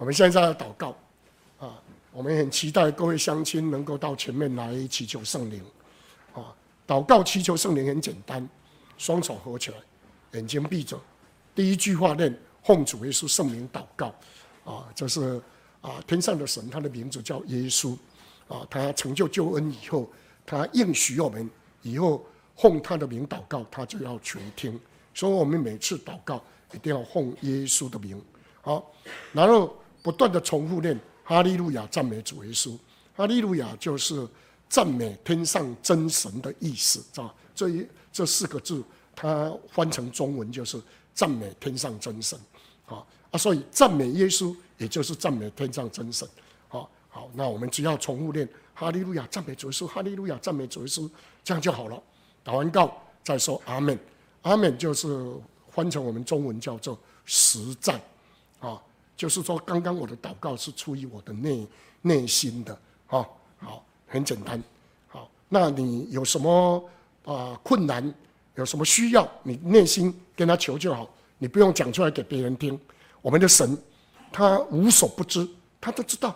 我们现在要祷告啊，我们很期待各位乡亲能够到前面来祈求圣灵啊。祷告祈求圣灵很简单，双手合起来，眼睛闭着，第一句话念奉主耶稣圣名祷告啊，就是啊天上的神，他的名字叫耶稣啊，他成就救恩以后，他应许我们以后奉他的名祷告，他就要垂听，所以我们每次祷告一定要奉耶稣的名，好，然后。不断的重复念哈利路亚，赞美主耶稣。哈利路亚就是赞美天上真神的意思，是吧？这一这四个字，它翻成中文就是赞美天上真神，啊啊，所以赞美耶稣，也就是赞美天上真神，好，好，那我们只要重复念哈利路亚，赞美主耶稣，哈利路亚，赞美主耶稣，这样就好了。祷完告再说阿门，阿门就是翻成我们中文叫做实战，啊。就是说，刚刚我的祷告是出于我的内内心的，啊，好，很简单，好，那你有什么啊困难，有什么需要，你内心跟他求就好，你不用讲出来给别人听。我们的神，他无所不知，他都知道，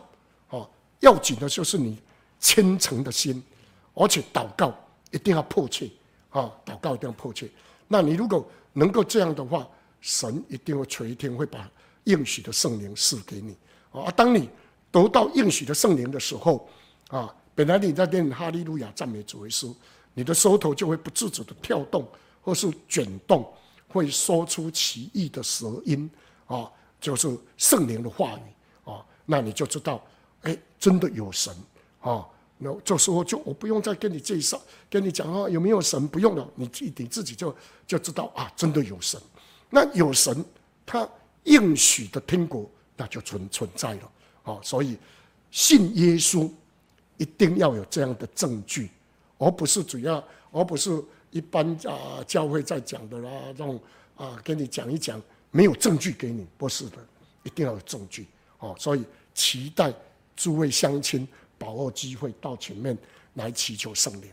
哦，要紧的就是你虔诚的心，而且祷告一定要迫切，啊，祷告一定要迫切。那你如果能够这样的话，神一定会垂听，会把。应许的圣灵赐给你啊！当你得到应许的圣灵的时候啊，本来你在念哈利路亚赞美主耶稣，你的舌头就会不自主的跳动，或是卷动，会说出奇异的舌音啊，就是圣灵的话语啊。那你就知道，哎，真的有神啊！那这时候就我不用再跟你介绍，跟你讲啊，有没有神？不用了，你自你自己就就知道啊，真的有神。那有神，他。应许的天国，那就存存在了，哦，所以信耶稣一定要有这样的证据，而不是主要，而不是一般啊教会在讲的啦，这种啊跟你讲一讲，没有证据给你，不是的，一定要有证据，哦，所以期待诸位乡亲把握机会到前面来祈求圣灵。